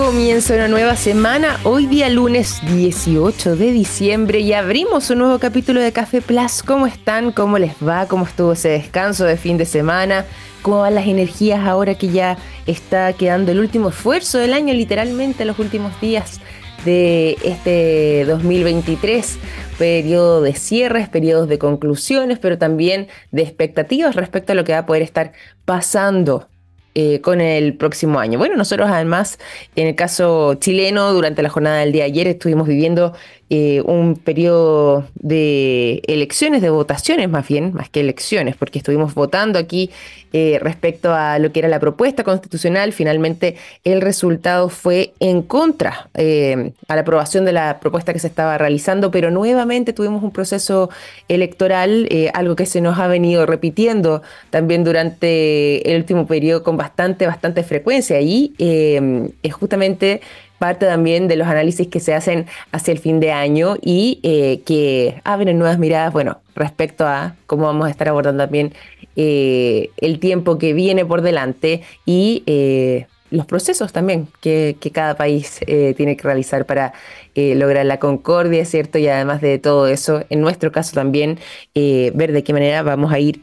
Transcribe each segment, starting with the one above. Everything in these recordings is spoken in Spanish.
Comienza una nueva semana, hoy día lunes 18 de diciembre y abrimos un nuevo capítulo de Café Plus. ¿Cómo están? ¿Cómo les va? ¿Cómo estuvo ese descanso de fin de semana? ¿Cómo van las energías ahora que ya está quedando el último esfuerzo del año, literalmente los últimos días de este 2023? Periodo de cierres, periodos de conclusiones, pero también de expectativas respecto a lo que va a poder estar pasando eh, con el próximo año. Bueno, nosotros además, en el caso chileno, durante la jornada del día de ayer estuvimos viviendo eh, un periodo de elecciones, de votaciones más bien, más que elecciones, porque estuvimos votando aquí eh, respecto a lo que era la propuesta constitucional. Finalmente el resultado fue en contra eh, a la aprobación de la propuesta que se estaba realizando, pero nuevamente tuvimos un proceso electoral, algo que se nos ha venido repitiendo también durante el último periodo con bastante, bastante frecuencia. Y es justamente parte también de los análisis que se hacen hacia el fin de año y eh, que abren nuevas miradas, bueno, respecto a cómo vamos a estar abordando también eh, el tiempo que viene por delante y eh, los procesos también que, cada país tiene que realizar para lograr la concordia, ¿cierto? Y además de todo eso, en nuestro caso también, ver de qué manera vamos a ir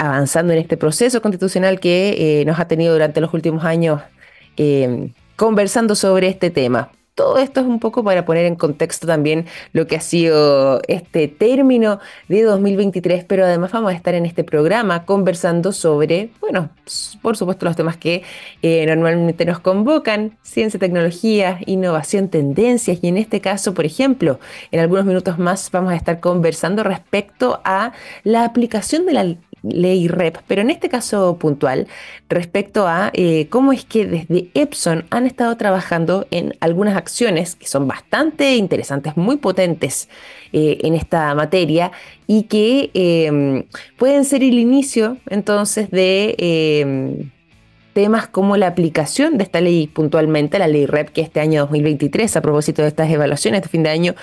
avanzando en este proceso constitucional que nos ha tenido durante los últimos años conversando sobre este tema. Todo esto es un poco para poner en contexto también lo que ha sido este término de 2023, pero además vamos a estar en este programa conversando sobre, bueno, por supuesto los temas que eh, normalmente nos convocan, ciencia, tecnología, innovación, tendencias, y en este caso, por ejemplo, en algunos minutos más vamos a estar conversando respecto a la aplicación de la ley REP, pero en este caso puntual, respecto a eh, cómo es que desde Epson han estado trabajando en algunas acciones que son bastante interesantes, muy potentes eh, en esta materia y que em, pueden ser el inicio entonces de temas como la aplicación de esta ley puntualmente, la ley REP que este año 2023, a propósito de estas evaluaciones de fin de año,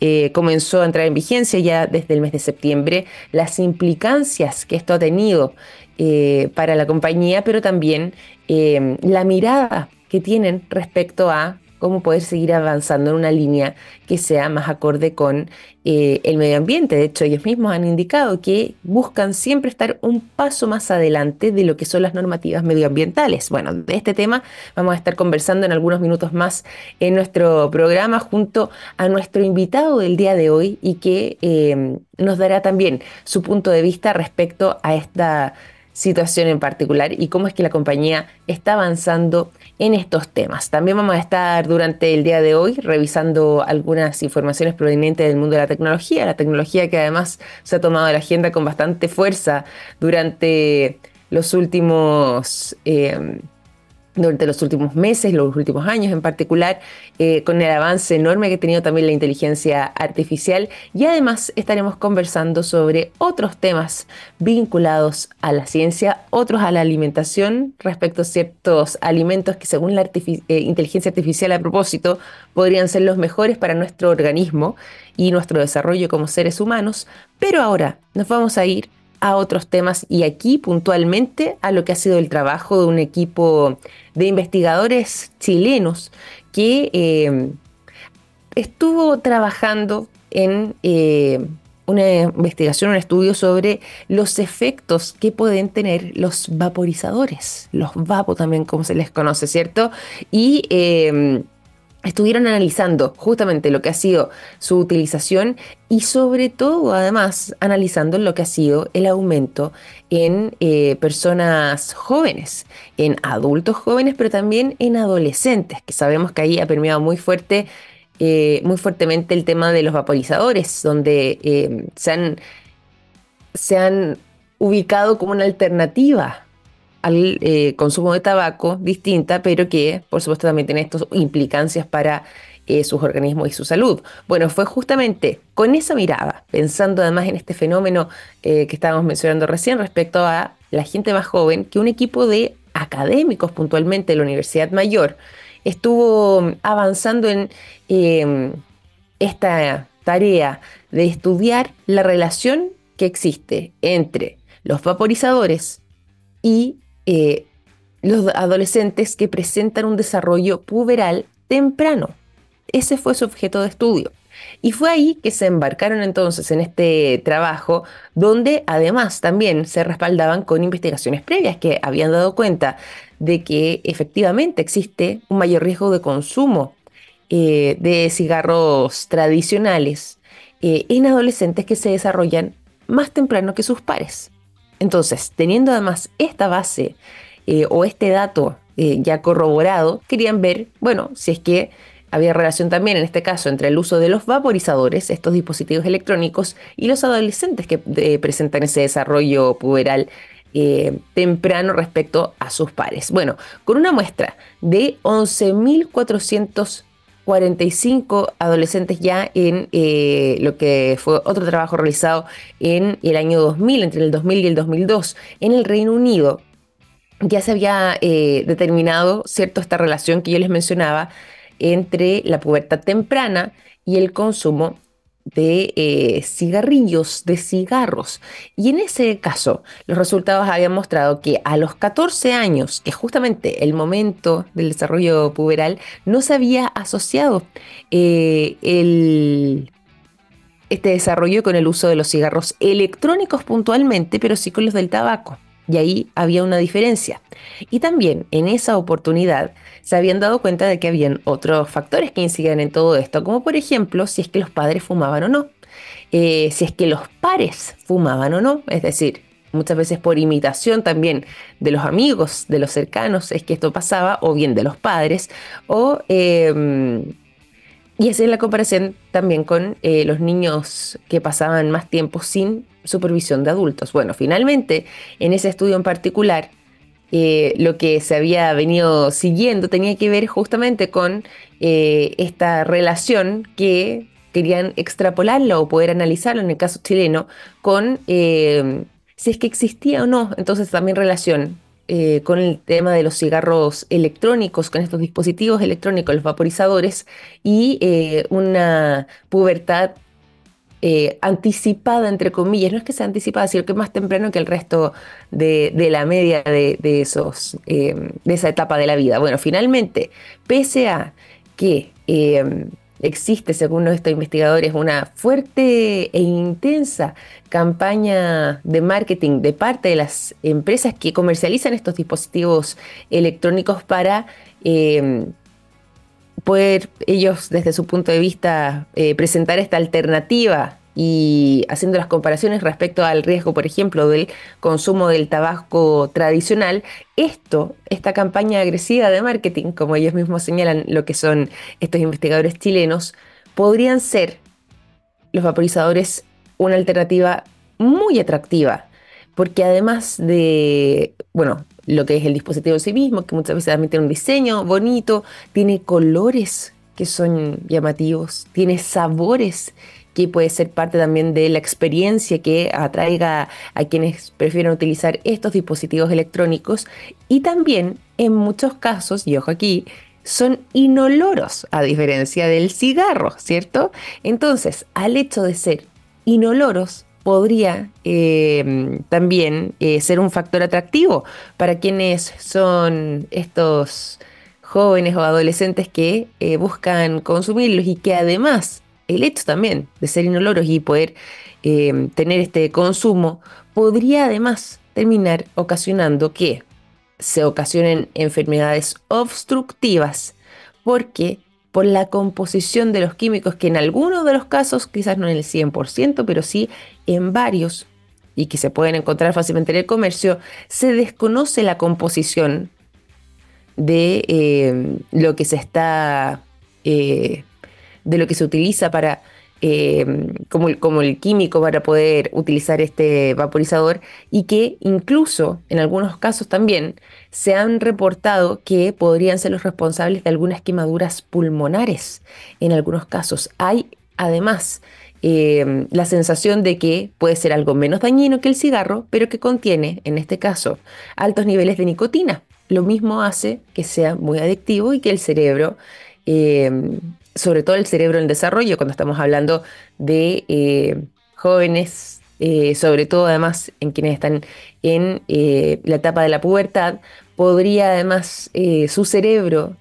eh, comenzó a entrar en vigencia ya desde el mes de septiembre, las implicancias que esto ha tenido eh, para la compañía, pero también eh, la mirada que tienen respecto a cómo poder seguir avanzando en una línea que sea más acorde con eh, el medio ambiente. De hecho, ellos mismos han indicado que buscan siempre estar un paso más adelante de lo que son las normativas medioambientales. Bueno, de este tema vamos a estar conversando en algunos minutos más en nuestro programa junto a nuestro invitado del día de hoy y que eh, nos dará también su punto de vista respecto a esta situación en particular y cómo es que la compañía está avanzando en estos temas. También vamos a estar durante el día de hoy revisando algunas informaciones provenientes del mundo de la tecnología, la tecnología que además se ha tomado la agenda con bastante fuerza durante los últimos... Eh, durante los últimos meses, los últimos años en particular, eh, con el avance enorme que ha tenido también la inteligencia artificial. Y además estaremos conversando sobre otros temas vinculados a la ciencia, otros a la alimentación respecto a ciertos alimentos que según la eh, inteligencia artificial a propósito podrían ser los mejores para nuestro organismo y nuestro desarrollo como seres humanos, pero ahora nos vamos a ir a otros temas y aquí puntualmente a lo que ha sido el trabajo de un equipo de investigadores chilenos que eh, estuvo trabajando en eh, una investigación, un estudio sobre los efectos que pueden tener los vaporizadores, los vapo también como se les conoce, ¿cierto? Y eh, estuvieron analizando justamente lo que ha sido su utilización y sobre todo además analizando lo que ha sido el aumento en eh, personas jóvenes, en adultos jóvenes, pero también en adolescentes, que sabemos que ahí ha permeado muy fuerte, eh, muy fuertemente el tema de los vaporizadores, donde eh, se, han, se han ubicado como una alternativa al eh, consumo de tabaco distinta, pero que por supuesto también tiene estas implicancias para eh, sus organismos y su salud. Bueno, fue justamente con esa mirada, pensando además en este fenómeno eh, que estábamos mencionando recién respecto a la gente más joven, que un equipo de académicos puntualmente de la Universidad Mayor estuvo avanzando en em, esta tarea de estudiar la relación que existe entre los vaporizadores y eh, los adolescentes que presentan un desarrollo puberal temprano. Ese fue su objeto de estudio. Y fue ahí que se embarcaron entonces en este trabajo, donde además también se respaldaban con investigaciones previas que habían dado cuenta de que efectivamente existe un mayor riesgo de consumo eh, de cigarros tradicionales eh, en adolescentes que se desarrollan más temprano que sus pares. Entonces, teniendo además esta base eh, o este dato ya corroborado, querían ver, bueno, si es que había relación también, en este caso, entre el uso de los vaporizadores, estos dispositivos electrónicos, y los adolescentes que eh, presentan ese desarrollo puberal eh, temprano respecto a sus pares. Bueno, con una muestra de 11.445 adolescentes ya en eh, lo que fue otro trabajo realizado en el año 2000, entre el 2000 y el 2002, en el Reino Unido, ya se había determinado, ¿cierto?, esta relación que yo les mencionaba entre la pubertad temprana y el consumo de eh, cigarrillos, de cigarros. Y en ese caso, los resultados habían mostrado que a los 14 años, que justamente el momento del desarrollo puberal, no se había asociado eh, este desarrollo con el uso de los cigarros electrónicos puntualmente, pero sí con los del tabaco. Y ahí había una diferencia. Y también en esa oportunidad se habían dado cuenta de que habían otros factores que incidían en todo esto, como por ejemplo si es que los padres fumaban o no, eh, si es que los pares fumaban o no, es decir, muchas veces por imitación también de los amigos, de los cercanos, es que esto pasaba, o bien de los padres, o... Em, y es la comparación también con eh, los niños que pasaban más tiempo sin supervisión de adultos. Bueno, finalmente, en ese estudio en particular, eh, lo que se había venido siguiendo tenía que ver justamente con eh, esta relación que querían extrapolarla o poder analizarlo en el caso chileno con si es que existía o no, entonces también relación eh, con el tema de los cigarros electrónicos, con estos dispositivos electrónicos, los vaporizadores, y eh, una pubertad eh, anticipada, entre comillas, no es que sea anticipada, sino que más temprano que el resto de, la media de, esos, de esa etapa de la vida. Bueno, finalmente, pese a que existe, según estos investigadores, una fuerte e intensa campaña de marketing de parte de las empresas que comercializan estos dispositivos electrónicos para poder ellos, desde su punto de vista, eh, presentar esta alternativa y haciendo las comparaciones respecto al riesgo, por ejemplo, del consumo del tabaco tradicional, esto, esta campaña agresiva de marketing, como ellos mismos señalan lo que son estos investigadores chilenos, podrían ser los vaporizadores una alternativa muy atractiva, porque además de, bueno, lo que es el dispositivo en sí mismo, que muchas veces también tiene un diseño bonito, tiene colores que son llamativos, tiene sabores que puede ser parte también de la experiencia que atraiga a quienes prefieren utilizar estos dispositivos electrónicos y también en muchos casos, y ojo aquí, son inoloros a diferencia del cigarro, ¿cierto? Entonces, al hecho de ser inoloros, podría eh, también eh, ser un factor atractivo para quienes son estos jóvenes o adolescentes que eh, buscan consumirlos y que además el hecho también de ser inoloros y poder eh, tener este consumo podría además terminar ocasionando que se ocasionen enfermedades obstructivas porque por la composición de los químicos que en algunos de los casos, quizás no en el 100%, pero sí en varios y que se pueden encontrar fácilmente en el comercio, se desconoce la composición de eh, lo que se está eh, de lo que se utiliza para, eh, como, el químico para poder utilizar este vaporizador y que incluso en algunos casos también se han reportado que podrían ser los responsables de algunas quemaduras pulmonares. En algunos casos hay además eh, la sensación de que puede ser algo menos dañino que el cigarro, pero que contiene, en este caso, altos niveles de nicotina. Lo mismo hace que sea muy adictivo y que el cerebro eh, sobre todo el cerebro en desarrollo, cuando estamos hablando de eh, jóvenes, eh, sobre todo además en quienes están en eh, la etapa de la pubertad, podría además su cerebro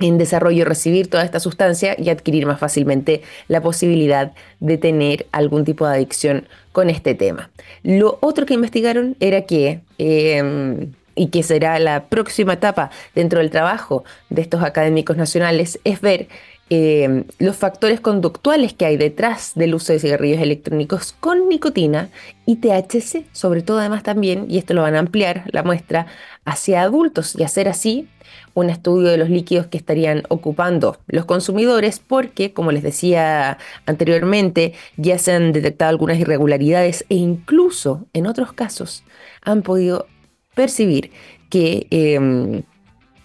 en desarrollo recibir toda esta sustancia y adquirir más fácilmente la posibilidad de tener algún tipo de adicción con este tema. Lo otro que investigaron era que, em, y que será la próxima etapa dentro del trabajo de estos académicos nacionales, es ver em, los factores conductuales que hay detrás del uso de cigarrillos electrónicos con nicotina y THC, sobre todo además también, y esto lo van a ampliar la muestra, hacia adultos. Y hacer así un estudio de los líquidos que estarían ocupando los consumidores porque, como les decía anteriormente, ya se han detectado algunas irregularidades e incluso en otros casos han podido percibir que em,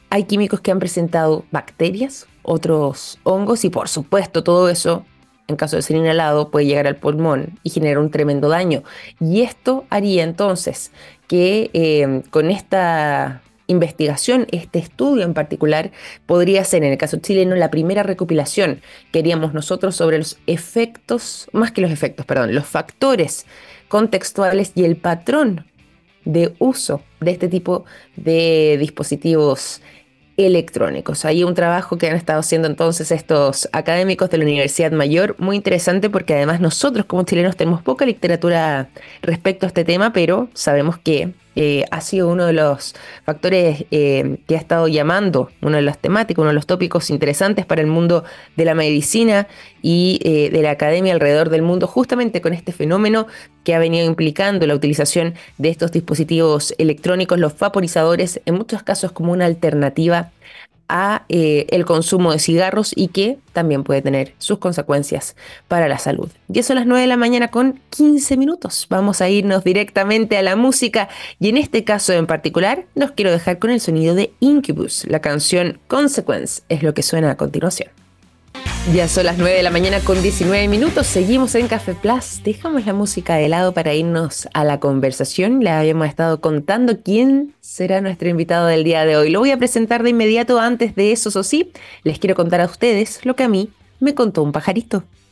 hay químicos que han presentado bacterias, otros hongos y por supuesto todo eso en caso de ser inhalado, puede llegar al pulmón y generar un tremendo daño. Y esto haría entonces que em, con esta investigación, este estudio en particular, podría ser, en el caso chileno, la primera recopilación que haríamos nosotros sobre los efectos, más que los efectos, perdón, los factores contextuales y el patrón de uso de este tipo de dispositivos electrónicos. Hay un trabajo que han estado haciendo entonces estos académicos de la Universidad Mayor, muy interesante porque además nosotros como chilenos tenemos poca literatura respecto a este tema, pero sabemos que eh, ha sido uno de los factores eh, que ha estado llamando, uno de los temáticos, uno de los tópicos interesantes para el mundo de la medicina y eh, de la academia alrededor del mundo, justamente con este fenómeno que ha venido implicando la utilización de estos dispositivos electrónicos, los vaporizadores, en muchos casos como una alternativa a eh, el consumo de cigarros y que también puede tener sus consecuencias para la salud. Y eso a las 9 de la mañana con 15 minutos. Vamos a irnos directamente a la música y en este caso en particular nos quiero dejar con el sonido de Incubus. La canción Consequence es lo que suena a continuación. Ya son las 9 de la mañana con 19 minutos. Seguimos en Café Plus. Dejamos la música de lado para irnos a la conversación. Le habíamos estado contando quién será nuestro invitado del día de hoy. Lo voy a presentar de inmediato. Antes de eso, eso sí, les quiero contar a ustedes lo que a mí me contó un pajarito.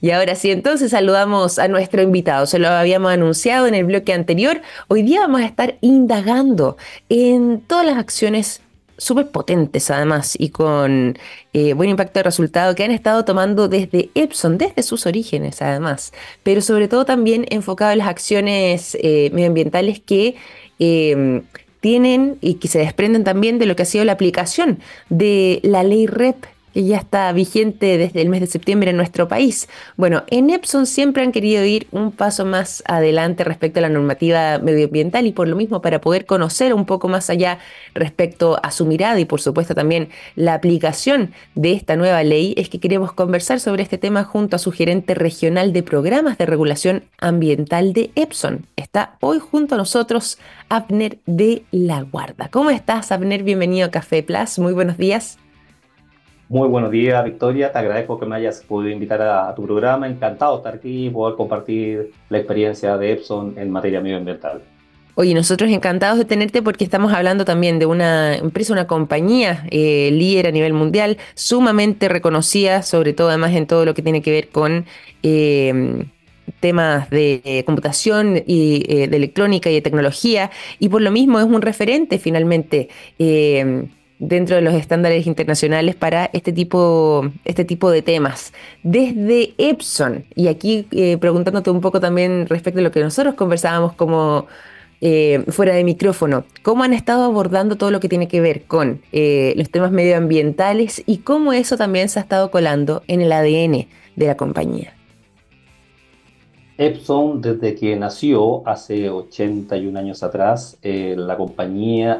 Y ahora sí, entonces saludamos a nuestro invitado. Se lo habíamos anunciado en el bloque anterior. Hoy día vamos a estar indagando en todas las acciones súper potentes además y con eh, buen impacto de resultado que han estado tomando desde Epson, desde sus orígenes además, pero sobre todo también enfocado en las acciones eh, medioambientales que eh, tienen y que se desprenden también de lo que ha sido la aplicación de la ley REP que ya está vigente desde el mes de septiembre en nuestro país. Bueno, en Epson siempre han querido ir un paso más adelante respecto a la normativa medioambiental y por lo mismo para poder conocer un poco más allá respecto a su mirada y por supuesto también la aplicación de esta nueva ley es que queremos conversar sobre este tema junto a su gerente regional de programas de regulación ambiental de Epson. Está hoy junto a nosotros Abner de la Guarda. ¿Cómo estás, Abner? Bienvenido a Café Plus. Muy buenos días. Muy buenos días, Victoria. Te agradezco que me hayas podido invitar a, tu programa. Encantado de estar aquí y poder compartir la experiencia de Epson en materia medioambiental. Oye, nosotros encantados de tenerte porque estamos hablando también de una empresa, una compañía eh, líder a nivel mundial, sumamente reconocida, sobre todo además en todo lo que tiene que ver con eh, temas de eh, computación y de electrónica y de tecnología, y por lo mismo es un referente finalmente dentro de los estándares internacionales para este tipo, este tipo de temas. Desde Epson, y aquí eh, preguntándote un poco también respecto a lo que nosotros conversábamos como eh, fuera de micrófono, ¿cómo han estado abordando todo lo que tiene que ver con eh, los temas medioambientales y cómo eso también se ha estado colando en el ADN de la compañía? Epson, desde que nació hace 81 años atrás, eh, la compañía,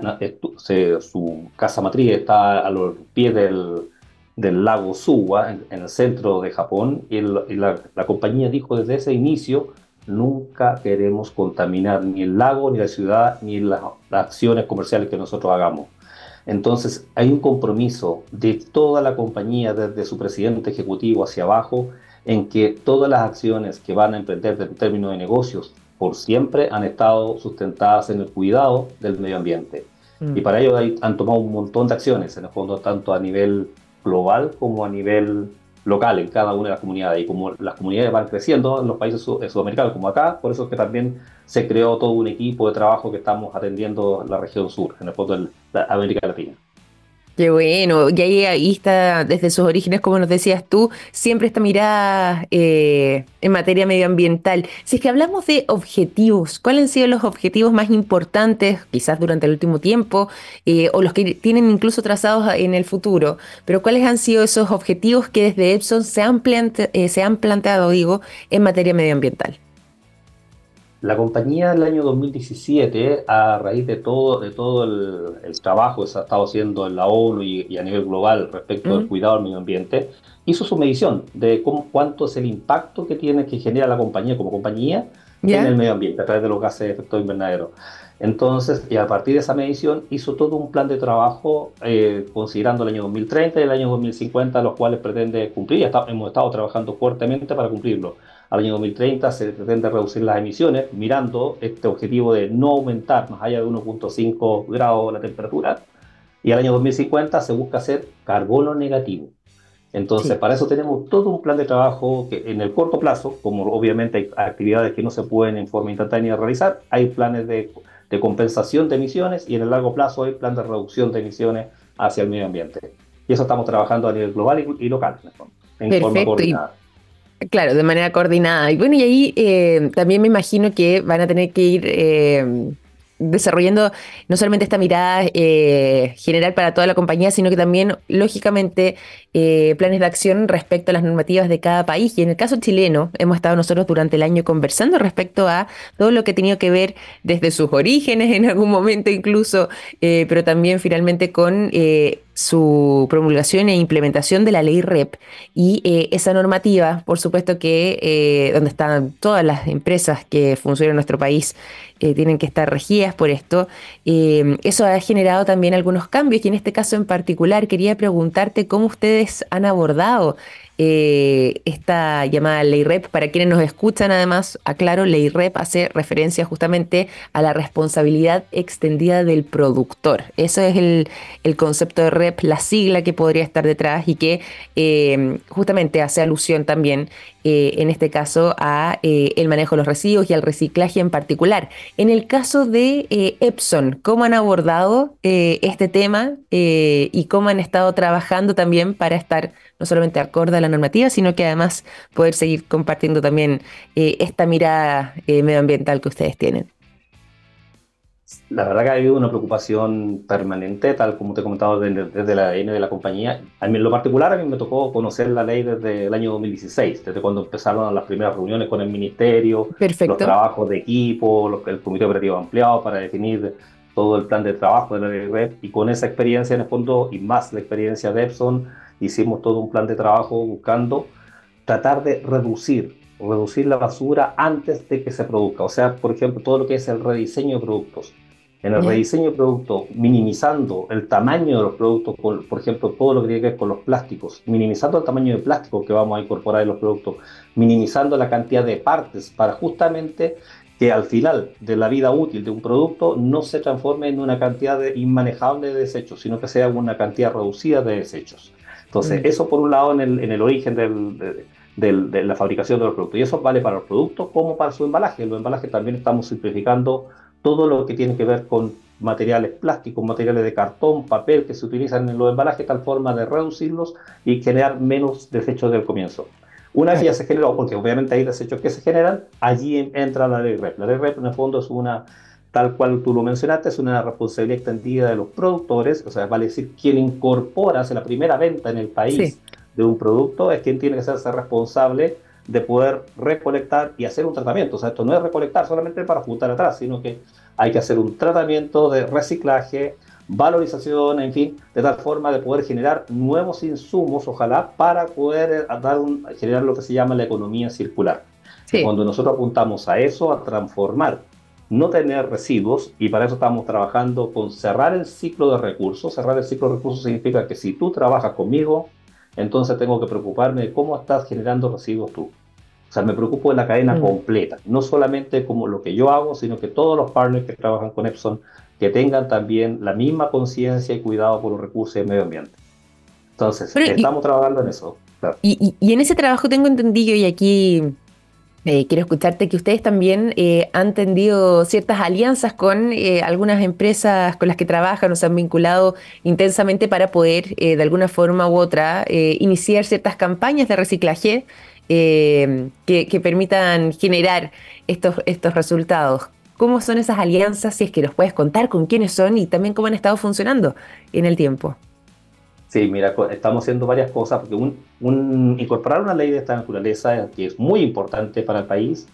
su casa matriz está a los pies del, lago Suwa, en, el centro de Japón, y, la, compañía dijo desde ese inicio nunca queremos contaminar ni el lago, ni la ciudad, ni las, acciones comerciales que nosotros hagamos. Entonces, hay un compromiso de toda la compañía, desde su presidente ejecutivo hacia abajo, en que todas las acciones que van a emprender en términos de negocios por siempre han estado sustentadas en el cuidado del medio ambiente. Mm. Y para ello han tomado un montón de acciones, en el fondo, tanto a nivel global como a nivel local en cada una de las comunidades. Y como las comunidades van creciendo en los países sudamericanos como acá, por eso es que también se creó todo un equipo de trabajo que estamos atendiendo en la región sur, en el fondo de América Latina. Qué bueno, y ahí, está desde sus orígenes, como nos decías tú, siempre esta mirada eh, en materia medioambiental. Si es que hablamos de objetivos, ¿cuáles han sido los objetivos más importantes, quizás durante el último tiempo, eh, o los que tienen incluso trazados en el futuro? Pero ¿cuáles han sido esos objetivos que desde Epson se han, eh, se han planteado, digo, en materia medioambiental? La compañía el año 2017, a raíz de todo, de todo el, trabajo que se ha estado haciendo en la ONU y, a nivel global respecto al cuidado del medio ambiente, hizo su medición de cómo, cuánto es el impacto que tiene, que genera la compañía como compañía en el medio ambiente a través de los gases de efecto invernadero. Entonces, y a partir de esa medición, hizo todo un plan de trabajo eh, considerando el año 2030 y el año 2050, los cuales pretende cumplir. hemos estado trabajando fuertemente para cumplirlo al año 2030 se pretende reducir las emisiones, mirando este objetivo de no aumentar más allá de 1.5 grados la temperatura, y al año 2050 se busca hacer carbono negativo. Entonces, para eso tenemos todo un plan de trabajo que en el corto plazo, como obviamente hay actividades que no se pueden en forma instantánea realizar, hay planes de, compensación de emisiones y en el largo plazo hay plan de reducción de emisiones hacia el medio ambiente. Y eso estamos trabajando a nivel global y, local, en forma coordinada. Claro, de manera coordinada. Y bueno, y ahí eh, también me imagino que van a tener que ir eh, desarrollando no solamente esta mirada eh, general para toda la compañía, sino que también, lógicamente, eh, planes de acción respecto a las normativas de cada país. Y en el caso chileno, hemos estado nosotros durante el año conversando respecto a todo lo que ha tenido que ver desde sus orígenes en algún momento incluso, eh, pero también finalmente con su promulgación e implementación de la ley REP y esa normativa, por supuesto que donde están todas las empresas que funcionan en nuestro país eh, tienen que estar regidas por esto. Eh, eso ha generado también algunos cambios y en este caso en particular quería preguntarte cómo ustedes han abordado eh, esta llamada ley REP. Para quienes nos escuchan, además, aclaro, ley REP hace referencia justamente a la responsabilidad extendida del productor. Eso es el, concepto de REP, la sigla que podría estar detrás y que justamente hace alusión también eh, en este caso a eh, el manejo de los residuos y al reciclaje en particular. En el caso de eh, Epson, ¿cómo han abordado este tema y cómo han estado trabajando también para estar no solamente acorde a la normativa, sino que además poder seguir compartiendo también esta mirada medioambiental que ustedes tienen? La verdad que ha habido una preocupación permanente, tal como te he comentado desde, la ADN de la compañía. A mí, en lo particular, a mí me tocó conocer la ley desde el año 2016, desde cuando empezaron las primeras reuniones con el ministerio, los trabajos de equipo, el comité operativo ampliado para definir todo el plan de trabajo de la ley red. Y con esa experiencia, en el fondo, y más la experiencia de Epson, hicimos todo un plan de trabajo buscando tratar de reducir reducir la basura antes de que se produzca. O sea, por ejemplo, todo lo que es el rediseño de productos. En el rediseño de productos, minimizando el tamaño de los productos, por, ejemplo, todo lo que tiene que ver con los plásticos, minimizando el tamaño de plástico que vamos a incorporar en los productos, minimizando la cantidad de partes para justamente que al final de la vida útil de un producto no se transforme en una cantidad de inmanejable de desechos, sino que sea una cantidad reducida de desechos. Entonces, mm. eso por un lado en el, en el origen del, de la fabricación de los productos. Y eso vale para los productos como para su embalaje. En los embalajes también estamos simplificando todo lo que tiene que ver con materiales plásticos, materiales de cartón, papel que se utilizan en los embalajes, tal forma de reducirlos y generar menos desechos del comienzo. Una vez ya se generó, porque obviamente hay desechos que se generan, allí entra la ley REP. La ley REP en el fondo es una, tal cual tú lo mencionaste, es una responsabilidad extendida de los productores, o sea, vale decir, quien incorpora, hace la primera venta en el país de un producto es quien tiene que ser responsable de poder recolectar y hacer un tratamiento. O sea, esto no es recolectar solamente para juntar atrás, sino que hay que hacer un tratamiento de reciclaje, valorización, en fin, de tal forma de poder generar nuevos insumos, ojalá, para poder dar un, generar lo que se llama la economía circular. Cuando nosotros apuntamos a eso, a transformar, no tener residuos, y para eso estamos trabajando con cerrar el ciclo de recursos. Cerrar el ciclo de recursos significa que si tú trabajas conmigo, entonces tengo que preocuparme de cómo estás generando residuos tú. O sea, me preocupo de la cadena mm. completa, no solamente como lo que yo hago, sino que todos los partners que trabajan con Epson que tengan también la misma conciencia y cuidado por los recursos del medio ambiente. Entonces, estamos trabajando en eso. Y, en ese trabajo tengo entendido, y aquí eh, quiero escucharte, que ustedes también eh, han tendido ciertas alianzas con eh, algunas empresas con las que trabajan o se han vinculado intensamente para poder, de alguna forma u otra, iniciar ciertas campañas de reciclaje que, permitan generar estos, estos resultados. ¿Cómo son esas alianzas? Si es que los puedes contar, con quiénes son y también cómo han estado funcionando en el tiempo. Sí, mira, estamos haciendo varias cosas, porque un, incorporar una ley de esta naturaleza, que es muy importante para el país,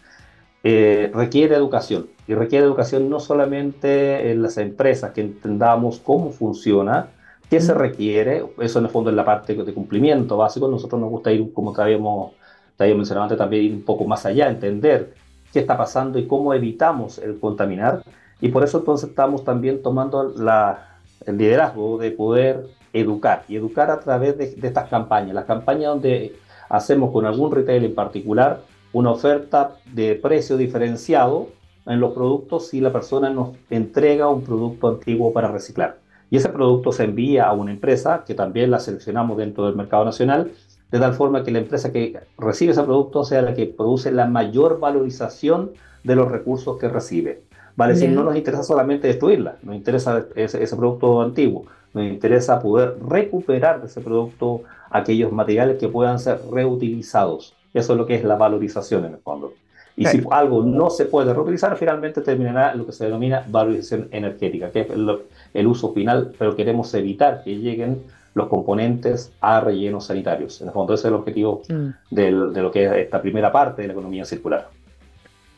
eh, requiere educación. Y requiere educación no solamente en las empresas, que entendamos cómo funciona, qué se requiere, eso en el fondo es la parte de cumplimiento básico, nosotros nos gusta ir, como te habíamos, mencionado antes, también ir un poco más allá, entender qué está pasando y cómo evitamos el contaminar. Y por eso entonces estamos también tomando la, el liderazgo de poder educar y educar a través de, estas campañas. Las campañas donde hacemos con algún retail en particular una oferta de precio diferenciado en los productos si la persona nos entrega un producto antiguo para reciclar. Y ese producto se envía a una empresa que también la seleccionamos dentro del mercado nacional, de tal forma que la empresa que recibe ese producto sea la que produce la mayor valorización de los recursos que recibe. Vale decir, no nos interesa solamente destruirla, nos interesa ese producto antiguo, nos interesa poder recuperar de ese producto aquellos materiales que puedan ser reutilizados. Eso es lo que es la valorización en el fondo. Y si algo no se puede reutilizar, finalmente terminará lo que se denomina valorización energética, que es el, uso final, pero queremos evitar que lleguen los componentes a rellenos sanitarios. En el fondo, ese es el objetivo mm. de lo que es esta primera parte de la economía circular.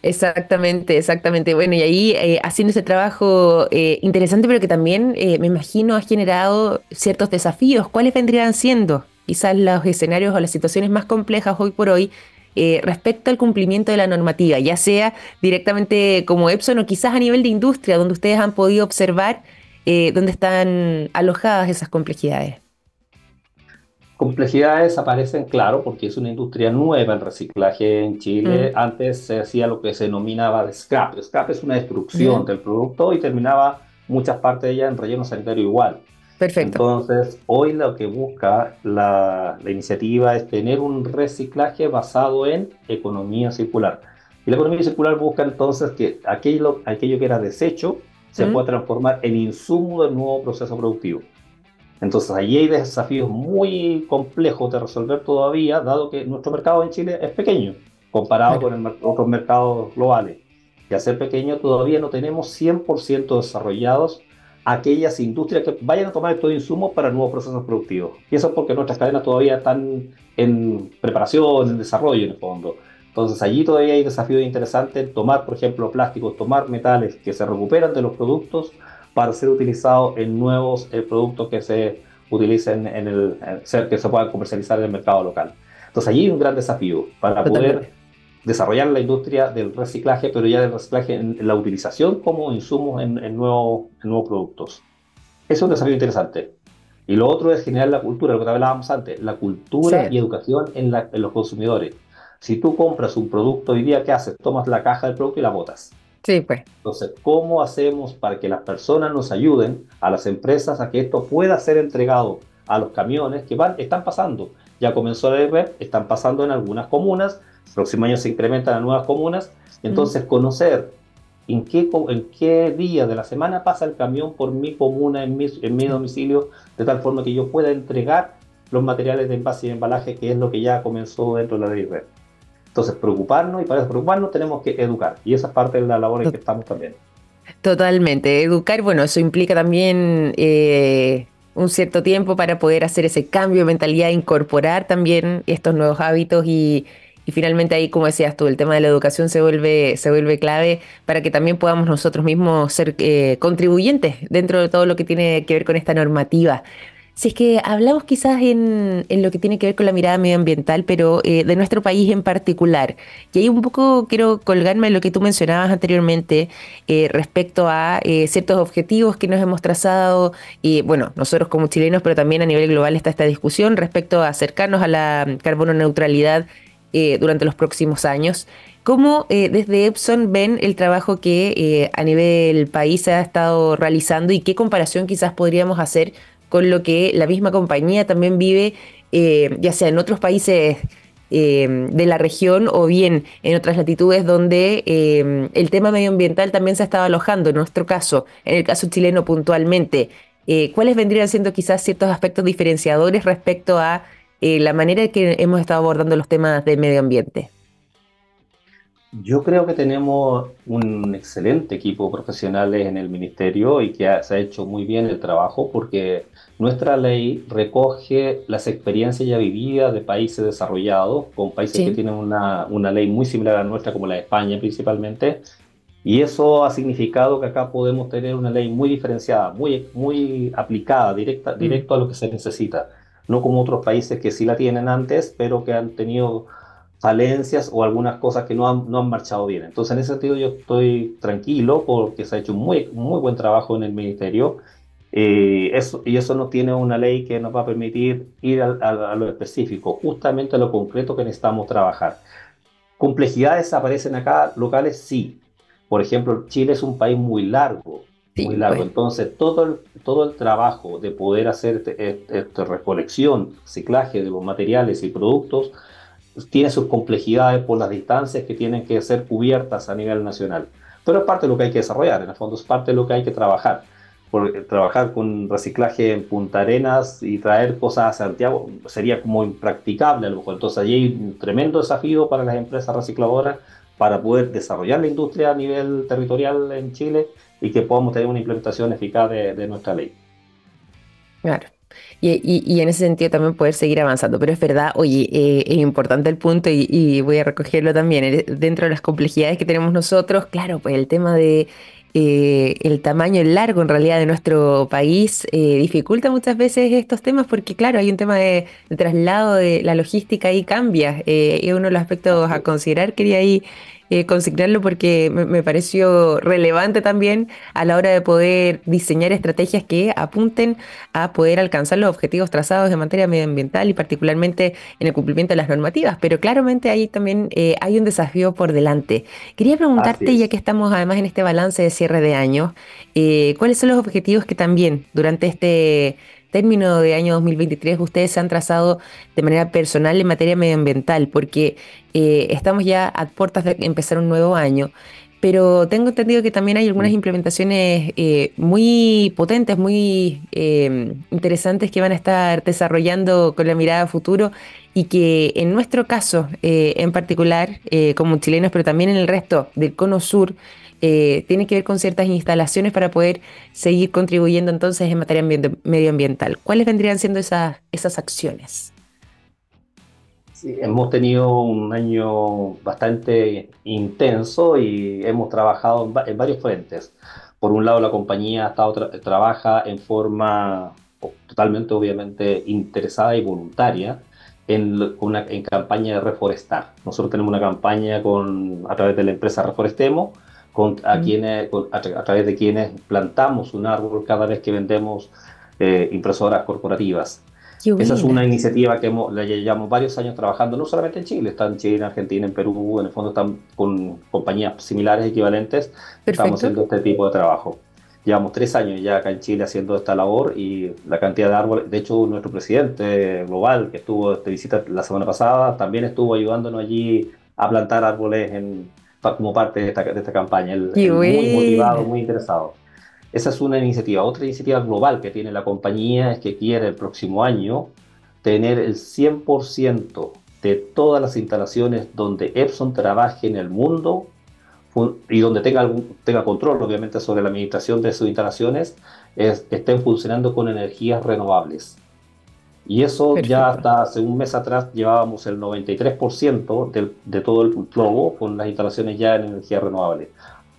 Exactamente, exactamente. Bueno, y ahí eh, haciendo ese trabajo eh, interesante, pero que también eh, me imagino ha generado ciertos desafíos. ¿Cuáles vendrían siendo quizás los escenarios o las situaciones más complejas hoy por hoy respecto al cumplimiento de la normativa, ya sea directamente como Epson o quizás a nivel de industria, donde ustedes han podido observar dónde están alojadas esas complejidades? Complejidades aparecen, claro, porque es una industria nueva el reciclaje en Chile. Mm. Antes se hacía lo que se denominaba de scrap. Scrap es una destrucción del producto y terminaba muchas partes de ella en relleno sanitario igual. Perfecto. Entonces, hoy lo que busca la, iniciativa es tener un reciclaje basado en economía circular. Y la economía circular busca entonces que aquello, aquello que era desecho se pueda transformar en insumo del nuevo proceso productivo. Entonces, allí hay desafíos muy complejos de resolver todavía, dado que nuestro mercado en Chile es pequeño comparado con otros mercados globales. Y al ser pequeño, todavía no tenemos 100% desarrollados aquellas industrias que vayan a tomar estos insumos para nuevos procesos productivos. Y eso es porque nuestras cadenas todavía están en preparación, en desarrollo en el fondo. Entonces allí todavía hay desafíos interesantes, tomar, por ejemplo, plásticos, tomar metales que se recuperan de los productos para ser utilizado en nuevos eh, productos que se utilicen en el, que se puedan comercializar en el mercado local. Entonces allí hay un gran desafío para poder desarrollar la industria del reciclaje, pero ya del reciclaje en, la utilización como insumos en, nuevos, nuevos productos. Eso es un desafío interesante. Y lo otro es generar la cultura, lo que hablábamos antes, la cultura y educación en, en, los consumidores. Si tú compras un producto hoy día, ¿qué haces? Tomas la caja del producto y la botas. Sí, pues. Entonces, ¿cómo hacemos para que las personas nos ayuden a las empresas a que esto pueda ser entregado a los camiones que van, están pasando? Ya comenzó a ver, están pasando en algunas comunas, el próximo año se incrementan a nuevas comunas. Entonces, conocer en qué, en qué día de la semana pasa el camión por mi comuna, en mi, en mi domicilio, de tal forma que yo pueda entregar los materiales de envase y embalaje, que es lo que ya comenzó dentro de la ley red. Entonces, preocuparnos y para preocuparnos tenemos que educar. Y esa es parte de la labor en que estamos también. Totalmente. Educar, bueno, eso implica también eh, un cierto tiempo para poder hacer ese cambio de mentalidad, incorporar también estos nuevos hábitos y, finalmente ahí, como decías tú, el tema de la educación se vuelve, se vuelve clave para que también podamos nosotros mismos ser eh, contribuyentes dentro de todo lo que tiene que ver con esta normativa. Si es que hablamos quizás en, lo que tiene que ver con la mirada medioambiental, pero eh, de nuestro país en particular, y ahí un poco quiero colgarme en lo que tú mencionabas anteriormente eh, respecto a eh, ciertos objetivos que nos hemos trazado, y bueno, nosotros como chilenos, pero también a nivel global está esta discusión respecto a acercarnos a la carbono neutralidad durante los próximos años. ¿Cómo desde Epson ven el trabajo que a nivel país se ha estado realizando y qué comparación quizás podríamos hacer con lo que la misma compañía también vive, eh, ya sea en otros países eh, de la región o bien en otras latitudes donde eh, el tema medioambiental también se ha estado alojando. En nuestro caso, en el caso chileno puntualmente, ¿cuáles vendrían siendo quizás ciertos aspectos diferenciadores respecto a la manera en que hemos estado abordando los temas de medio ambiente? Yo creo que tenemos un excelente equipo de profesionales en el ministerio y que se ha hecho muy bien el trabajo porque nuestra ley recoge las experiencias ya vividas de países desarrollados, con países que tienen una, una, ley muy similar a la nuestra, como la de España principalmente, y eso ha significado que acá podemos tener una ley muy diferenciada, muy, muy aplicada, directa, mm. directo a lo que se necesita, no como otros países que sí la tienen antes, pero que han tenido falencias o algunas cosas que no han, no han marchado bien. Entonces, en ese sentido, yo estoy tranquilo porque se ha hecho un muy, muy buen trabajo en el ministerio. Eh, eso, y eso no tiene una ley que nos va a permitir ir a, lo específico, justamente a lo concreto que necesitamos trabajar. ¿Complejidades aparecen acá locales? Sí. Por ejemplo, Chile es un país muy largo, muy largo. Pues. Entonces, todo el, todo el trabajo de poder hacer este, este, esta recolección, reciclaje de los materiales y productos, tiene sus complejidades por las distancias que tienen que ser cubiertas a nivel nacional. Pero es parte de lo que hay que desarrollar, en el fondo es parte de lo que hay que trabajar. Porque trabajar con reciclaje en Punta Arenas y traer cosas a Santiago sería como impracticable a lo mejor. Entonces allí hay un tremendo desafío para las empresas recicladoras para poder desarrollar la industria a nivel territorial en Chile y que podamos tener una implementación eficaz de, de nuestra ley. Claro. Y, en ese sentido también poder seguir avanzando. Pero es verdad, oye, eh, es importante el punto y, voy a recogerlo también. Eh, dentro de las complejidades que tenemos nosotros, claro, pues el tema de eh, el tamaño largo en realidad de nuestro país dificulta muchas veces estos temas porque, claro, hay un tema de, traslado de la logística y cambia. es uno de los aspectos a considerar. Quería ahí eh, consignarlo porque me, pareció relevante también a la hora de poder diseñar estrategias que apunten a poder alcanzar los objetivos trazados en materia medioambiental y particularmente en el cumplimiento de las normativas. Pero claramente ahí también eh, hay un desafío por delante. Quería preguntarte, ya que estamos además en este balance de cierre de año, eh, ¿cuáles son los objetivos que también durante este término de año 2023 ustedes se han trazado de manera personal en materia medioambiental? Porque eh, estamos ya a puertas de empezar un nuevo año, pero tengo entendido que también hay algunas implementaciones eh, muy potentes, muy eh, interesantes que van a estar desarrollando con la mirada a futuro y que en nuestro caso en particular, como chilenos, pero también en el resto del cono sur, eh, tiene que ver con ciertas instalaciones para poder seguir contribuyendo entonces en materia medioambiental. ¿Cuáles vendrían siendo esas, esas acciones? Sí, hemos tenido un año bastante intenso y hemos trabajado en, varios frentes. Por un lado, la compañía ha estado trabaja en forma totalmente, obviamente, interesada y voluntaria en, una, en campaña de reforestar. Nosotros tenemos una campaña con, a través de la empresa Reforestemos, a, quienes, a, través de quienes plantamos un árbol cada vez que vendemos eh, impresoras corporativas. Esa es una iniciativa que hemos, la llevamos varios años trabajando, no solamente en Chile, está en Chile, en Argentina, en Perú, en el fondo están con compañías similares, equivalentes, estamos haciendo este tipo de trabajo. Llevamos tres años ya acá en Chile haciendo esta labor y la cantidad de árboles, de hecho nuestro presidente global que estuvo de visita la semana pasada, también estuvo ayudándonos allí a plantar árboles en, como parte de esta, de esta campaña. Él, muy motivado, muy interesado. Esa es una iniciativa. Otra iniciativa global que tiene la compañía es que quiere el próximo año tener el 100% de todas las instalaciones donde Epson trabaje en el mundo y donde tenga, algún, tenga control, obviamente, sobre la administración de sus instalaciones, es, estén funcionando con energías renovables. Y eso ya hasta hace un mes atrás llevábamos el 93% de, de todo el globo con las instalaciones ya en energía renovable.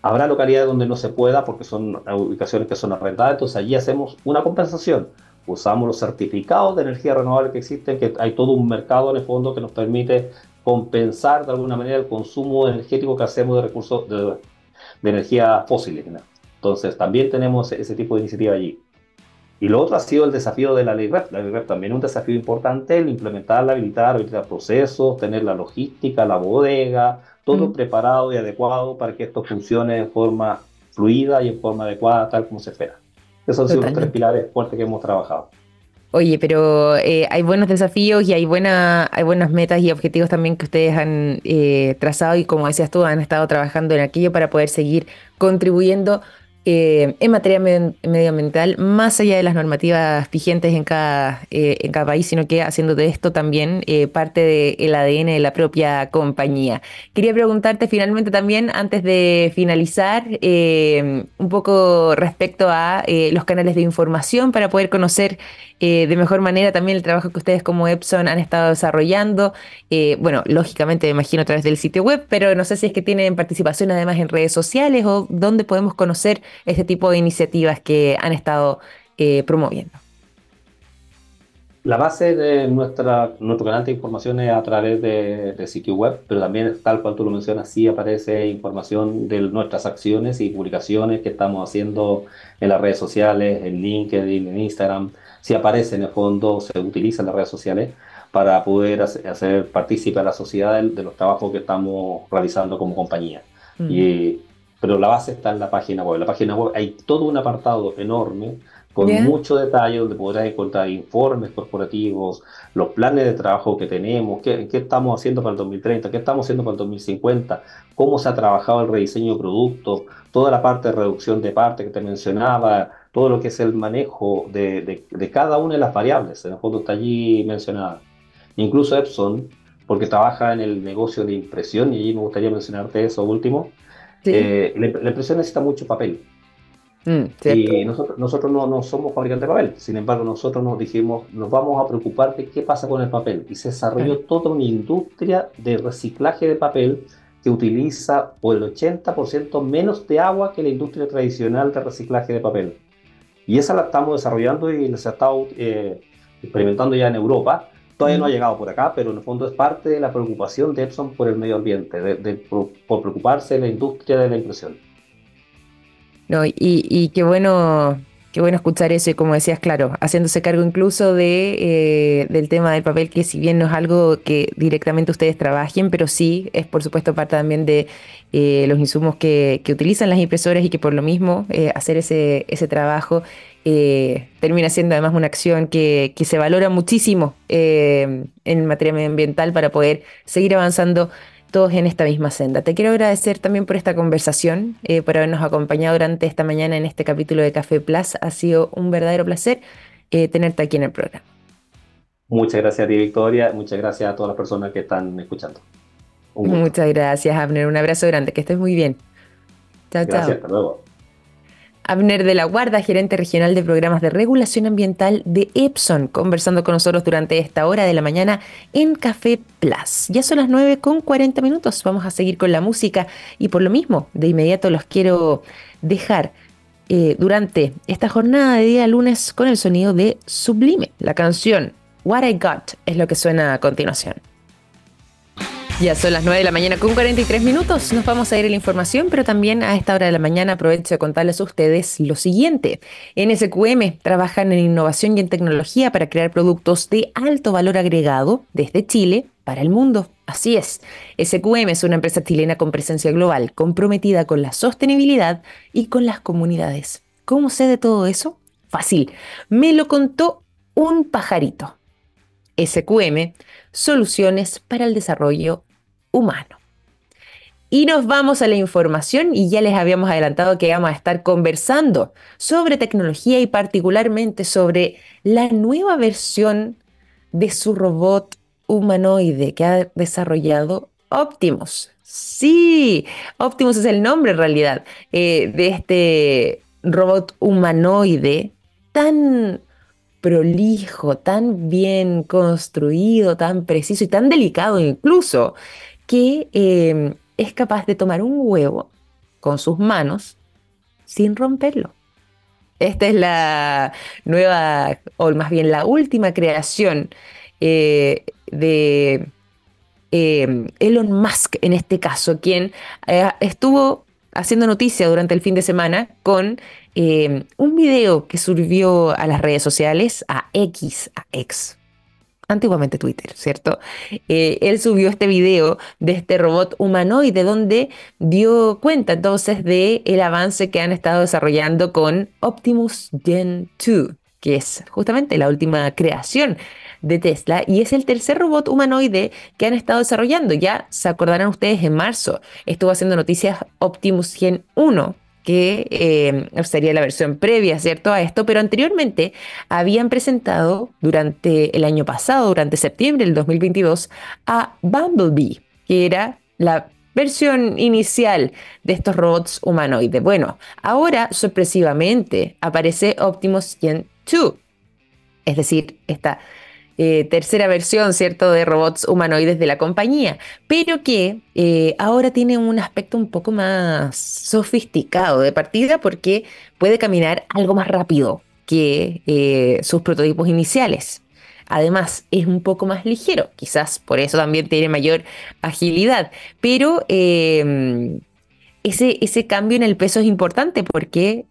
Habrá localidades donde no se pueda porque son ubicaciones que son arrendadas, entonces allí hacemos una compensación. usamos los certificados de energía renovable que existen, que hay todo un mercado en el fondo que nos permite compensar de alguna manera el consumo energético que hacemos de recursos de, energía fósil. Entonces, también tenemos ese tipo de iniciativa allí. Y lo otro ha sido el desafío de la ley REP. La ley REP también es un desafío importante, el implementarla, habilitar, habilitar procesos, tener la logística, la bodega, todo preparado y adecuado para que esto funcione de forma fluida y en forma adecuada, tal como se espera. Esos han sido los tres pilares fuertes que hemos trabajado. Oye, pero eh, hay buenos desafíos y hay, buena, hay buenas metas y objetivos también que ustedes han eh, trazado y como decías tú, han estado trabajando en aquello para poder seguir contribuyendo eh, en materia medioambiental, más allá de las normativas vigentes en cada, eh, en cada país, sino que haciendo de esto también eh, parte del ADN de la propia compañía. Quería preguntarte finalmente también, antes de finalizar, un poco respecto a los canales de información para poder conocer de mejor manera también el trabajo que ustedes como Epson han estado desarrollando. Bueno, lógicamente me imagino a través del sitio web, pero no sé si es que tienen participación además en redes sociales o dónde podemos conocer este tipo de iniciativas que han estado eh, promoviendo. La base de nuestra, nuestro canal de información es a través de, sitio web, pero también, tal cual tú lo mencionas, sí aparece información de nuestras acciones y publicaciones que estamos haciendo en las redes sociales, en LinkedIn, en Instagram si aparece en el fondo, se utiliza en las redes sociales para poder hacer, partícipe a la sociedad de, los trabajos que estamos realizando como compañía. Mm. Y, pero la base está en la página web. En la página web hay todo un apartado enorme con mucho detalle donde podrás encontrar informes corporativos, los planes de trabajo que tenemos, qué, qué, estamos haciendo para el 2030, qué estamos haciendo para el 2050, cómo se ha trabajado el rediseño de productos, toda la parte de reducción de parte que te mencionaba, todo lo que es el manejo de, de, cada una de las variables, en el fondo está allí mencionada. Incluso Epson, porque trabaja en el negocio de impresión, y me gustaría mencionarte eso último, eh, la, impresión necesita mucho papel. Mm, y nosotros, nosotros no, no, somos fabricantes de papel, sin embargo nosotros nos dijimos, nos vamos a preocupar de qué pasa con el papel. Y se desarrolló toda una industria de reciclaje de papel que utiliza por el 80% menos de agua que la industria tradicional de reciclaje de papel. Y esa la estamos desarrollando y se ha estado eh, experimentando ya en Europa. Todavía no ha llegado por acá, pero en el fondo es parte de la preocupación de Epson por el medio ambiente, de, por, preocuparse de la industria de la impresión. No, y, y qué bueno Qué bueno escuchar eso y como decías, claro, haciéndose cargo incluso de, eh, del tema del papel, que si bien no es algo que directamente ustedes trabajen, pero sí es por supuesto parte también de eh, los insumos que, que, utilizan las impresoras y que por lo mismo eh, hacer ese, ese trabajo termina siendo además una acción que, que se valora muchísimo en materia medioambiental para poder seguir avanzando todos en esta misma senda. Te quiero agradecer también por esta conversación, eh, por habernos acompañado durante esta mañana en este capítulo de Café Plus. Ha sido un verdadero placer eh, tenerte aquí en el programa. Muchas gracias a ti, Victoria. Muchas gracias a todas las personas que están escuchando. Muchas gracias, Abner. Un abrazo grande. Que estés muy bien. Chao, gracias, Hasta luego. Abner de la Guarda, gerente regional de programas de regulación ambiental de Epson, conversando con nosotros durante esta hora de la mañana en Café Plus. Ya son las 9 con 40 minutos, vamos a seguir con la música y por lo mismo, de inmediato los quiero dejar eh, durante esta jornada de día lunes con el sonido de Sublime. La canción What I Got es lo que suena a continuación. Ya son las 9 de la mañana con 43 minutos. Nos vamos a ir a la información, pero también a esta hora de la mañana aprovecho de contarles a ustedes lo siguiente. En SQM trabajan en innovación y en tecnología para crear productos de alto valor agregado desde Chile para el mundo. Así es, SQM es una empresa chilena con presencia global, comprometida con la sostenibilidad y con las comunidades. ¿Cómo sé de todo eso? Fácil. Me lo contó un pajarito. SQM, soluciones para el desarrollo humano. Y nos vamos a la información y ya les habíamos adelantado que vamos a estar conversando sobre tecnología y particularmente sobre la nueva versión de su robot humanoide que ha desarrollado Optimus. Sí, Optimus es el nombre en realidad eh, de este robot humanoide tan prolijo, tan bien construido, tan preciso y tan delicado incluso, que em, es capaz de tomar un huevo con sus manos sin romperlo. Esta es la nueva, o más bien la última creación eh, de eh, Elon Musk, en este caso, quien eh, estuvo haciendo noticia durante el fin de semana con un video que subió a las redes sociales, a X, a X, antiguamente Twitter, ¿cierto? Eh, él subió este video de este robot humanoide donde dio cuenta entonces de el avance que han estado desarrollando con Optimus Gen 2, que es justamente la última creación de Tesla y es el tercer robot humanoide que han estado desarrollando. Ya se acordarán ustedes en marzo, estuvo haciendo noticias Optimus Gen 1 que eh, sería la versión previa, ¿cierto? A esto, pero anteriormente habían presentado durante el año pasado, durante septiembre del 2022, a Bumblebee, que era la versión inicial de estos robots humanoides. Bueno, ahora sorpresivamente aparece Optimus Gen 2, es decir, esta eh, tercera versión, ¿cierto?, de robots humanoides de la compañía, pero que eh, ahora tiene un aspecto un poco más sofisticado de partida porque puede caminar algo más rápido que eh, sus prototipos iniciales. Además, es un poco más ligero, quizás por eso también tiene mayor agilidad, pero ese, ese cambio en el peso es importante porque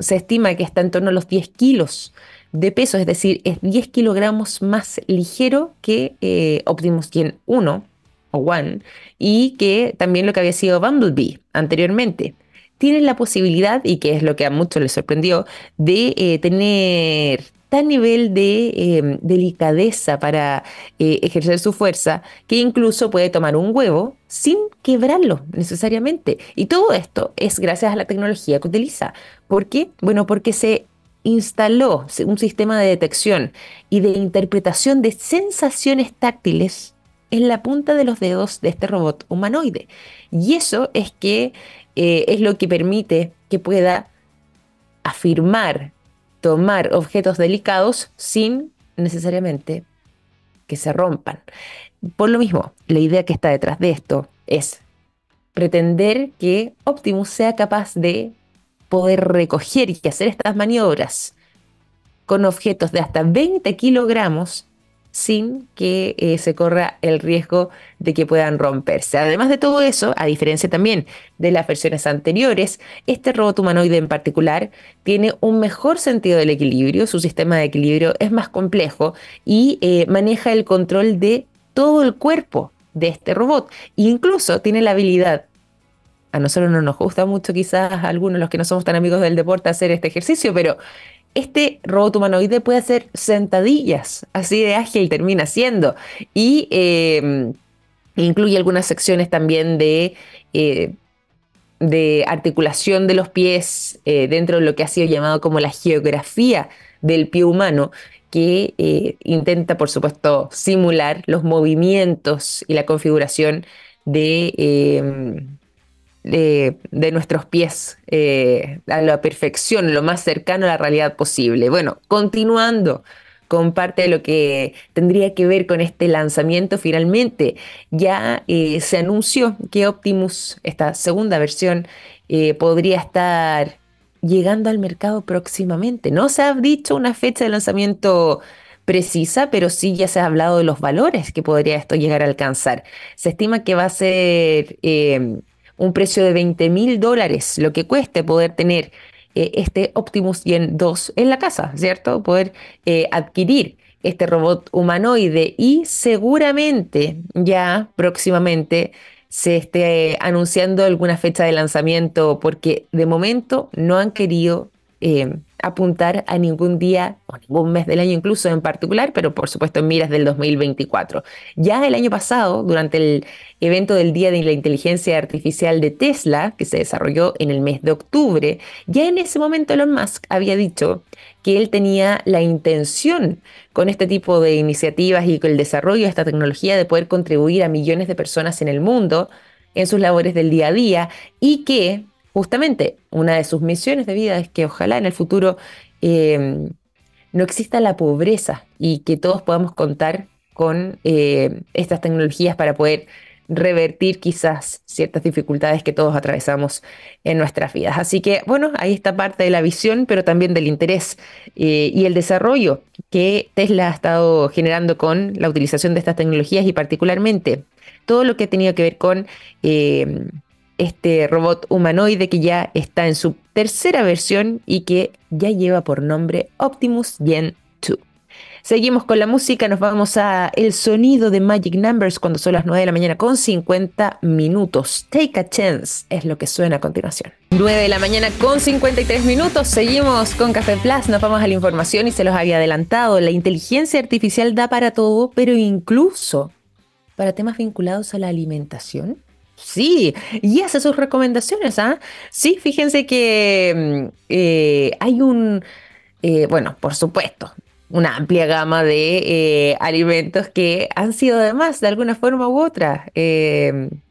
se estima que está en torno a los 10 kilos de peso, es decir, es 10 kilogramos más ligero que eh, Optimus Gen 1 o One y que también lo que había sido Bumblebee anteriormente. Tienen la posibilidad, y que es lo que a muchos les sorprendió, de eh, tener tal nivel de em, delicadeza para eh, ejercer su fuerza que incluso puede tomar un huevo sin quebrarlo necesariamente. Y todo esto es gracias a la tecnología que utiliza. ¿Por qué? Bueno, porque se instaló un sistema de detección y de interpretación de sensaciones táctiles en la punta de los dedos de este robot humanoide. Y eso es que eh, es lo que permite que pueda afirmar, tomar objetos delicados sin necesariamente que se rompan. Por lo mismo, la idea que está detrás de esto es pretender que Optimus sea capaz de poder recoger y hacer estas maniobras con objetos de hasta 20 kilogramos sin que eh, se corra el riesgo de que puedan romperse. Además de todo eso, a diferencia también de las versiones anteriores, este robot humanoide en particular tiene un mejor sentido del equilibrio, su sistema de equilibrio es más complejo y eh, maneja el control de todo el cuerpo de este robot. incluso tiene la habilidad a nosotros no nos gusta mucho quizás a algunos los que no somos tan amigos del deporte hacer este ejercicio, pero este robot humanoide puede hacer sentadillas, así de ágil termina siendo. Y em, incluye algunas secciones también de, eh, articulación de los pies eh, dentro de lo que ha sido llamado como la geografía del pie humano, que eh, intenta, por supuesto, simular los movimientos y la configuración de de, nuestros pies eh, a la perfección, lo más cercano a la realidad posible. Bueno, continuando con parte de lo que tendría que ver con este lanzamiento, finalmente ya eh, se anunció que Optimus, esta segunda versión, eh, podría estar llegando al mercado próximamente. No se ha dicho una fecha de lanzamiento precisa, pero sí ya se ha hablado de los valores que podría esto llegar a alcanzar. Se estima que va a ser un precio de 20 mil dólares, lo que cueste poder tener eh, este Optimus Gen 2 en la casa, ¿cierto? Poder eh, adquirir este robot humanoide y seguramente ya próximamente se esté anunciando alguna fecha de lanzamiento porque de momento no han querido eh, apuntar a ningún día o ningún mes del año incluso en particular, pero por supuesto en miras del 2024. Ya el año pasado, durante el evento del Día de la Inteligencia Artificial de Tesla, que se desarrolló en el mes de octubre, ya en ese momento Elon Musk había dicho que él tenía la intención con este tipo de iniciativas y con el desarrollo de esta tecnología de poder contribuir a millones de personas en el mundo en sus labores del día a día y que justamente una de sus misiones de vida es que ojalá en el futuro em, no exista la pobreza y que todos podamos contar con eh, estas tecnologías para poder revertir quizás ciertas dificultades que todos atravesamos en nuestras vidas. Así que, bueno, ahí está parte de la visión, pero también del interés eh, y el desarrollo que Tesla ha estado generando con la utilización de estas tecnologías y particularmente todo lo que ha tenido que ver con eh, este robot humanoide que ya está en su tercera versión y que ya lleva por nombre Optimus Gen 2. Seguimos con la música, nos vamos a el sonido de Magic Numbers cuando son las 9 de la mañana con 50 minutos. Take a chance es lo que suena a continuación. 9 de la mañana con 53 minutos, seguimos con Café Plus, nos vamos a la información y se los había adelantado. La inteligencia artificial da para todo, pero incluso para temas vinculados a la alimentación. Sí, y hace sus recomendaciones, ¿ah? Sí, fíjense que mm, eh, hay un, eh, bueno, por supuesto, una amplia gama de eh, alimentos que han sido además de alguna forma u otra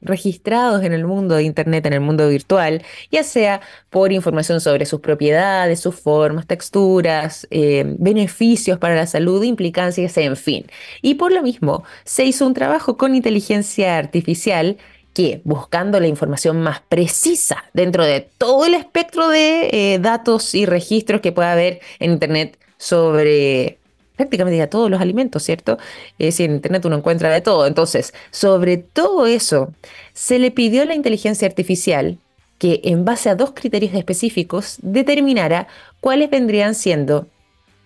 registrados en el mundo de Internet, en el mundo virtual, ya sea por información sobre sus propiedades, sus formas, texturas, beneficios para la salud, implicancias, en fin. Y por lo mismo, se hizo un trabajo con inteligencia artificial que buscando la información más precisa dentro de todo el espectro de datos y registros que pueda haber en Internet sobre prácticamente todos los alimentos, ¿cierto? Es decir, en Internet uno encuentra de todo. Entonces, sobre todo eso, se le pidió a la inteligencia artificial que en base a dos criterios específicos determinara cuáles vendrían siendo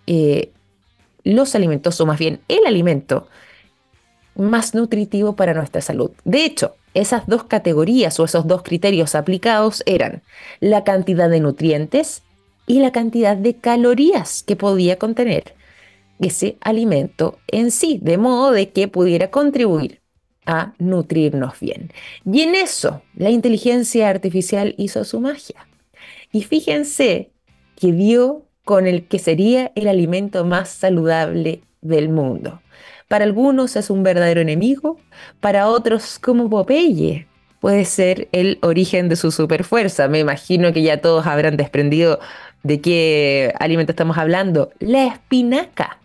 eh, los alimentos, o más bien el alimento más nutritivo para nuestra salud. De hecho, esas dos categorías o esos dos criterios aplicados eran la cantidad de nutrientes y la cantidad de calorías que podía contener ese alimento en sí, de modo de que pudiera contribuir a nutrirnos bien. Y en eso la inteligencia artificial hizo su magia. Y fíjense que dio con el que sería el alimento más saludable del mundo. Para algunos es un verdadero enemigo, para otros como Popeye puede ser el origen de su superfuerza. Me imagino que ya todos habrán desprendido ¿De qué alimento estamos hablando? La espinaca.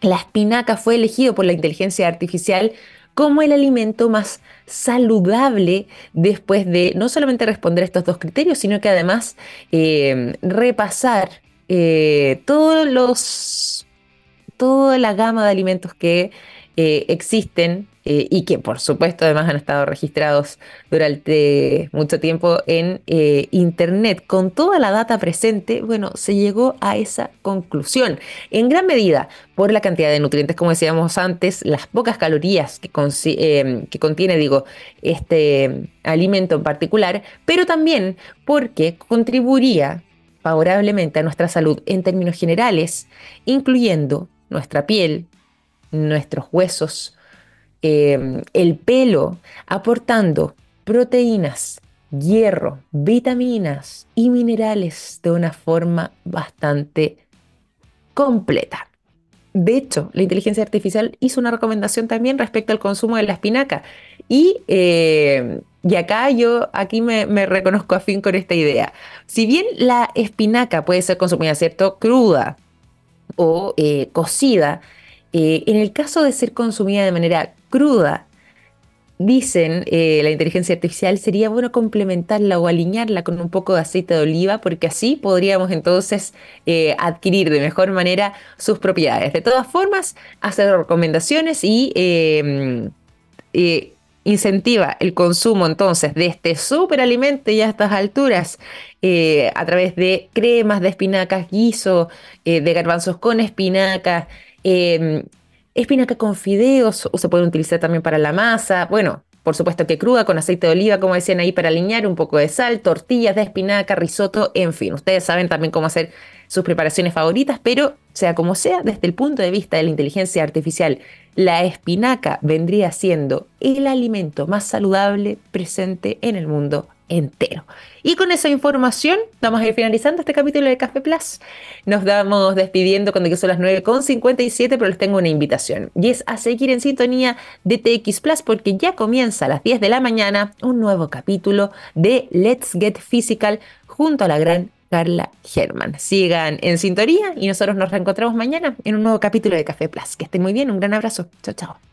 La espinaca fue elegido por la inteligencia artificial como el alimento más saludable después de no solamente responder estos dos criterios, sino que además eh, repasar eh, todos los, toda la gama de alimentos que eh, existen eh, y que por supuesto además han estado registrados durante mucho tiempo en eh, Internet. Con toda la data presente, bueno, se llegó a esa conclusión. En gran medida por la cantidad de nutrientes, como decíamos antes, las pocas calorías que, eh, que contiene, digo, este alimento en particular, pero también porque contribuiría favorablemente a nuestra salud en términos generales, incluyendo nuestra piel, nuestros huesos, Em, el pelo, aportando proteínas, hierro, vitaminas y minerales de una forma bastante completa. De hecho, la inteligencia artificial hizo una recomendación también respecto al consumo de la espinaca. Y, em, y acá yo aquí me, reconozco afín con esta idea. Si bien la espinaca puede ser consumida, ¿cierto? Cruda o eh, cocida, eh, en el caso de ser consumida de manera cruda. Dicen eh, la inteligencia artificial sería bueno complementarla o alinearla con un poco de aceite de oliva porque así podríamos entonces adquirir de mejor manera sus propiedades. De todas formas, hacer recomendaciones y em, eh, incentiva el consumo entonces de este superalimento ya a estas alturas a través de cremas de espinacas, guiso de garbanzos con espinacas, em, espinaca con fideos o se puede utilizar también para la masa. Bueno, por supuesto que cruda con aceite de oliva, como decían ahí, para alinear un poco de sal, tortillas de espinaca, risotto, en fin. Ustedes saben también cómo hacer sus preparaciones favoritas, pero sea como sea, desde el punto de vista de la inteligencia artificial, la espinaca vendría siendo el alimento más saludable presente en el mundo entero. Y con esa información vamos a ir finalizando este capítulo de Café Plus. Nos vamos despidiendo cuando son las 9.57, pero les tengo una invitación. Y es a seguir en sintonía de TX Plus porque ya comienza a las 10 de la mañana un nuevo capítulo de Let's Get Physical junto a la gran Carla German. Sigan en sintonía y nosotros nos reencontramos mañana en un nuevo capítulo de Café Plus. Que estén muy bien, un gran abrazo. Chao, chao.